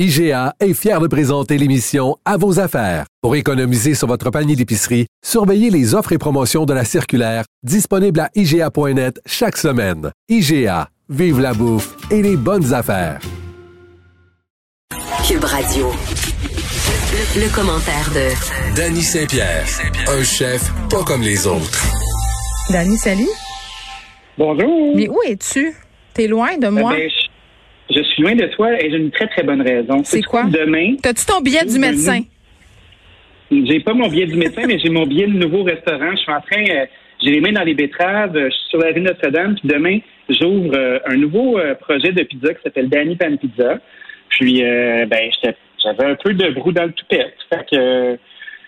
IGA est fier de présenter l'émission À vos affaires. Pour économiser sur votre panier d'épicerie, surveillez les offres et promotions de la circulaire disponible à IGA.net chaque semaine. IGA, vive la bouffe et les bonnes affaires. Cube Radio. Le, le commentaire de Danny Saint-Pierre, un chef pas comme les autres. Dani, salut. Bonjour. Mais où es-tu? T'es loin de moi. Eh ben, je, je suis loin de toi et j'ai une très très bonne raison. C'est quoi? Demain, T'as-tu ton billet du médecin? j'ai pas mon billet du médecin, mais j'ai mon billet de nouveau restaurant. Je suis en train, euh, j'ai les mains dans les betteraves. euh, Je suis sur la rue Notre-Dame. Puis demain, j'ouvre euh, un nouveau euh, projet de pizza qui s'appelle Danny Pan Pizza. Puis, ben, j'avais un peu de brou dans le toupette. Fait que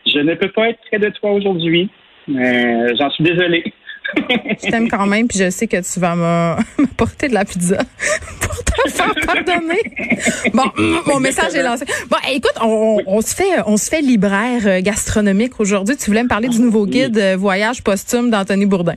je ne peux pas être près de toi aujourd'hui. J'en suis désolé. Je t'aime quand même, puis je sais que tu vas me- m'apporter de la pizza faire pardonner. Bon, mon message est lancé. Bon, écoute, on, on- on se fait, on se fait libraire euh, gastronomique aujourd'hui. Tu voulais me parler du nouveau guide euh, voyage posthume d'Anthony Bourdin.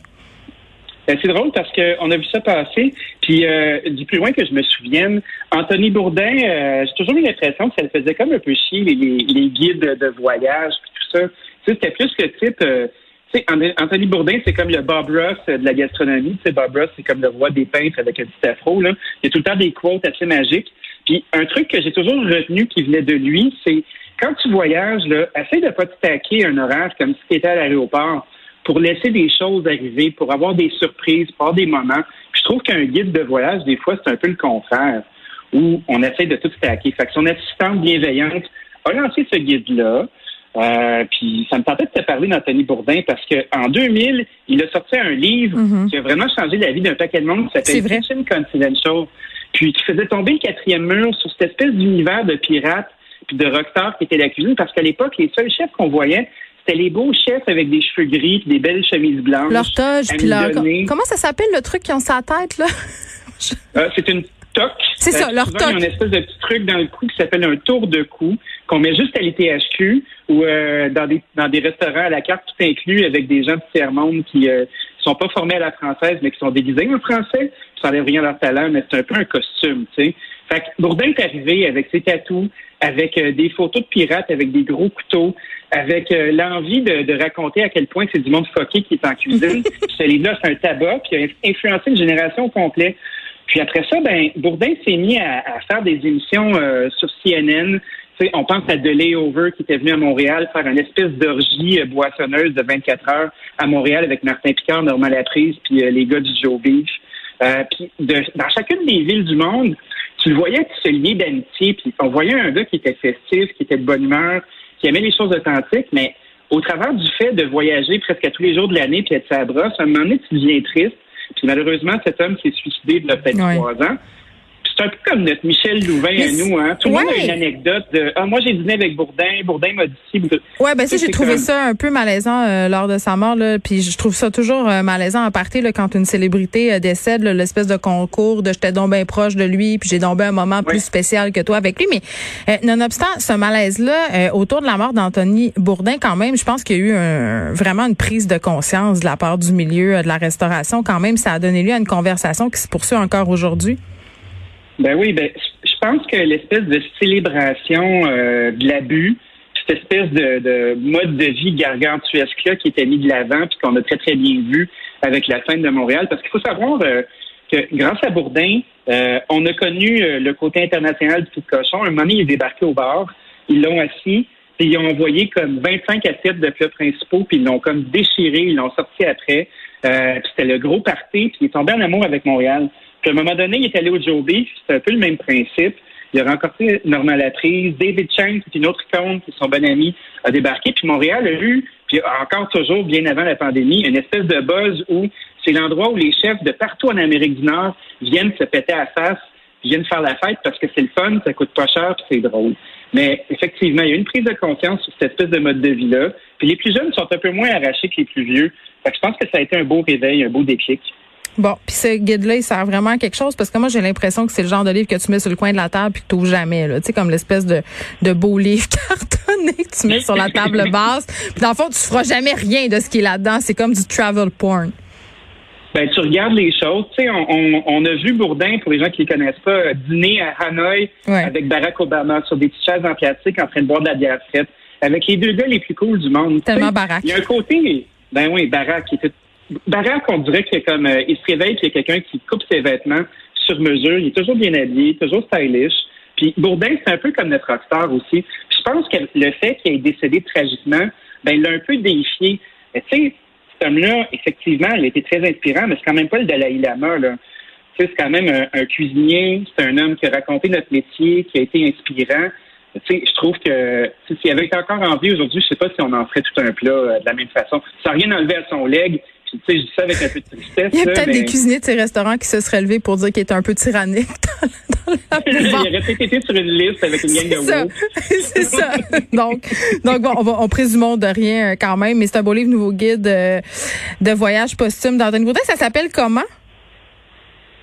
Ben, c'est drôle parce qu'on a vu ça passer. Puis euh, du plus loin que je me souvienne, Anthony Bourdin, euh, j'ai toujours eu l'impression que ça le faisait comme un peu chier les, guides de voyage puis tout ça. Tu sais, c'était plus le type. euh, sais, An- Anthony Bourdin, c'est comme le Bob Ross euh, de la gastronomie. Tu sais, Bob Ross, c'est comme le roi des peintres avec un petit afro. Là. Il y a tout le temps des quotes assez magiques. Puis un truc que j'ai toujours retenu qui venait de lui, c'est quand tu voyages, là, essaye de pas te taquer un horaire comme si tu étais à l'aéroport pour laisser des choses arriver, pour avoir des surprises, pour avoir des moments. Puis je trouve qu'un guide de voyage, des fois, c'est un peu le contraire, où on essaie de tout stacker. Fait que son assistante bienveillante a lancé ce guide-là. Euh, puis ça me tentait de te parler d'Anthony Bourdin parce qu'en 2000, il a sorti un livre Mhm. qui a vraiment changé la vie d'un paquet de monde qui s'appelle. Kitchen Confidential. Puis qui faisait tomber le quatrième mur sur cette espèce d'univers de pirates puis de rockstars qui était la cuisine parce qu'à l'époque, les seuls chefs qu'on voyait, c'était les beaux chefs avec des cheveux gris puis des belles chemises blanches. Leur toge, puis leur. Comment ça s'appelle le truc qui ont sa tête, là? Euh, c'est une toque. C'est ça, leur souvent, Il y a toque. une espèce de petit truc dans le cou qui s'appelle un tour de cou qu'on met juste à l'ITHQ ou euh, dans des dans des restaurants à la carte tout inclus avec des gens du tiers-monde qui euh, sont pas formés à la française mais qui sont déguisés en français. Ça n'enlève rien à leur talent, mais c'est un peu un costume, tu sais. Fait que Bourdin est arrivé avec ses tatous, avec euh, des photos de pirates, avec des gros couteaux, avec euh, l'envie de, de raconter à quel point c'est du monde fucké qui est en cuisine. Ce livre-là, c'est un tabac, puis il a influencé une génération au complet. Puis après ça, ben, Bourdin s'est mis à, à faire des émissions euh, sur CNN. On pense à De Layover qui était venu à Montréal faire une espèce d'orgie euh, boissonneuse de 24 heures à Montréal avec Martin Picard, Normand Laprise, puis euh, les gars du Joe Beach. Euh, puis de- dans chacune des villes du monde, tu le voyais qui se lier d'amitié, puis on voyait un gars qui était festif, qui était de bonne humeur, qui aimait les choses authentiques, mais au travers du fait de voyager presque à tous les jours de l'année puis être sa brosse, à un moment donné, tu deviens triste. Puis malheureusement, cet homme qui est suicidé il y a peut-être trois ans. C'est un peu comme notre Michel Louvain Mais à nous, hein. Tout le monde a ouais. une anecdote de Ah, moi j'ai dîné avec Bourdin, Bourdin m'a dit Bourdin- Ouais, ben ça, j'ai trouvé comme- ça un peu malaisant euh, lors de sa mort, là. Puis je trouve ça toujours euh, malaisant à partir là, quand une célébrité euh, décède, l'espèce de concours de j'étais donc bien proche de lui, puis j'ai donc un moment plus Oui. spécial que toi avec lui. Mais nonobstant ce malaise-là, autour de la mort d'Anthony Bourdin, quand même, je pense qu'il y a eu un- vraiment une prise de conscience de la part du milieu de la restauration. Quand même, ça a donné lieu à une conversation qui se poursuit encore aujourd'hui. Ben oui, ben je pense que l'espèce de célébration euh, de l'abus, cette espèce de, de mode de vie gargantuesque-là qui était mis de l'avant, puis qu'on a très, très bien vu avec la scène de Montréal, parce qu'il faut savoir euh, que grâce à Bourdin, euh, on a connu euh, le côté international du petit cochon. Un moment il est débarqué au bar, ils l'ont assis, puis ils ont envoyé comme 25 assiettes de plats principaux, puis ils l'ont comme déchiré, ils l'ont sorti après. Euh, puis c'était le gros party, puis il est tombé en amour avec Montréal. Puis à un moment donné, il est allé au Joe Beach, c'est un peu le même principe. Il a rencontré Norma Latrice, David Chang, qui est une autre icône, qui est son bon ami, a débarqué. Puis Montréal a eu, puis encore toujours, bien avant la pandémie, une espèce de buzz où c'est l'endroit où les chefs de partout en Amérique du Nord viennent se péter à face, viennent faire la fête parce que c'est le fun, ça coûte pas cher, puis c'est drôle. Mais effectivement, il y a une prise de conscience sur cette espèce de mode de vie-là. Puis les plus jeunes sont un peu moins arrachés que les plus vieux. Fait que je pense que ça a été un beau réveil, un beau déclic. Bon, puis ce guide-là, il sert vraiment à quelque chose parce que moi, j'ai l'impression que c'est le genre de livre que tu mets sur le coin de la table puis que tu jamais. Tu sais, comme l'espèce de, de beau livre cartonné que tu mets sur la table basse. Puis dans le fond, tu feras jamais rien de ce qui est là-dedans. C'est comme du travel porn. Ben, tu regardes les choses. Tu sais, on, on, a vu Bourdin, pour les gens qui ne connaissent pas, dîner à Hanoï avec Barack Obama sur des petites chaises en plastique en train de boire de la bière frette, avec les deux gars les plus cool du monde. Tellement Barack. Il y a un côté, ben oui, Barack, qui était, Barack, on dirait que comme, euh, il se réveille qu'il y a quelqu'un qui coupe ses vêtements sur mesure. Il est toujours bien habillé, toujours stylish. Puis Bourdin, c'est un peu comme notre rockstar aussi. je pense que le fait qu'il ait décédé tragiquement, ben, il l'a un peu déifié. Tu sais, cet homme-là, effectivement, il était très inspirant, mais c'est quand même pas le Dalai Lama, là. C'est quand même un, cuisinier, c'est un homme qui a raconté notre métier, qui a été inspirant. Tu sais, je trouve que s'il avait été encore en vie aujourd'hui, je sais pas si on en ferait tout un plat euh, de la même façon. Ça rien enlevé à son leg. Puis, tu sais, je dis ça avec un peu de tristesse. Il y a peut-être des cuisiniers de ces restaurants qui se seraient levés pour dire qu'il était un peu tyrannique dans, la Il aurait peut-être été sur une liste avec une gang de ça. C'est ça. donc, donc bon, on, va, on présumons de rien euh, quand même, mais c'est un beau livre, nouveau guide euh, de voyage posthume d'Antoine Bourdin. Ça s'appelle comment?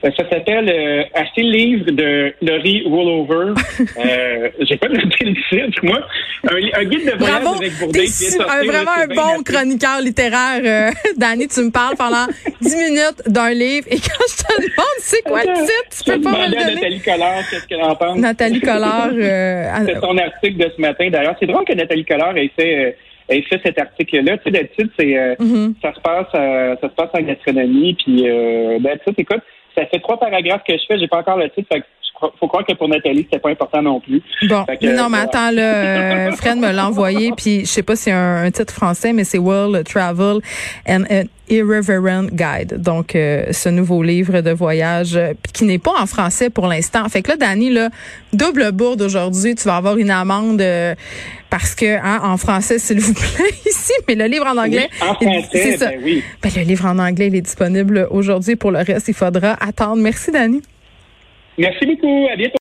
Euh, ça s'appelle euh, le livre de Laurie Rollover. euh, J'ai pas noté le titre, moi. Un, guide de voyage avec Bourdin. Qui est vraiment un bon chroniqueur littéraire. Euh, Danny, tu me parles pendant 10 minutes d'un livre et quand je te demande c'est quoi le titre, tu peux pas me le donner. Nathalie Collard, qu'est-ce qu'elle en pense? Nathalie Collard. Euh, c'est son article de ce matin. D'ailleurs, c'est drôle que Nathalie Collard ait fait... Euh, ait fait cet article-là. Tu sais, d'habitude, c'est mm-hmm. ça se passe, ça se passe en gastronomie, puis euh, ben, tu sais, écoute, ça fait trois paragraphes que je fais, j'ai pas encore le titre, faut croire que pour Nathalie, c'était pas important non plus. Bon, non, mais attends, là, euh, Fred me l'a envoyé, puis je sais pas si c'est un, titre français, mais c'est World Travel and an Irreverent Guide. Donc, euh, ce nouveau livre de voyage euh, qui n'est pas en français pour l'instant. Fait que là, Dani, là, double bourde aujourd'hui, tu vas avoir une amende parce que hein, en français, s'il vous plaît, ici, mais le livre en anglais, en français, c'est ça. Ben oui. Ben, le livre en anglais, il est disponible aujourd'hui. Pour le reste, il faudra attendre. Merci, Dani. Merci beaucoup. À bientôt.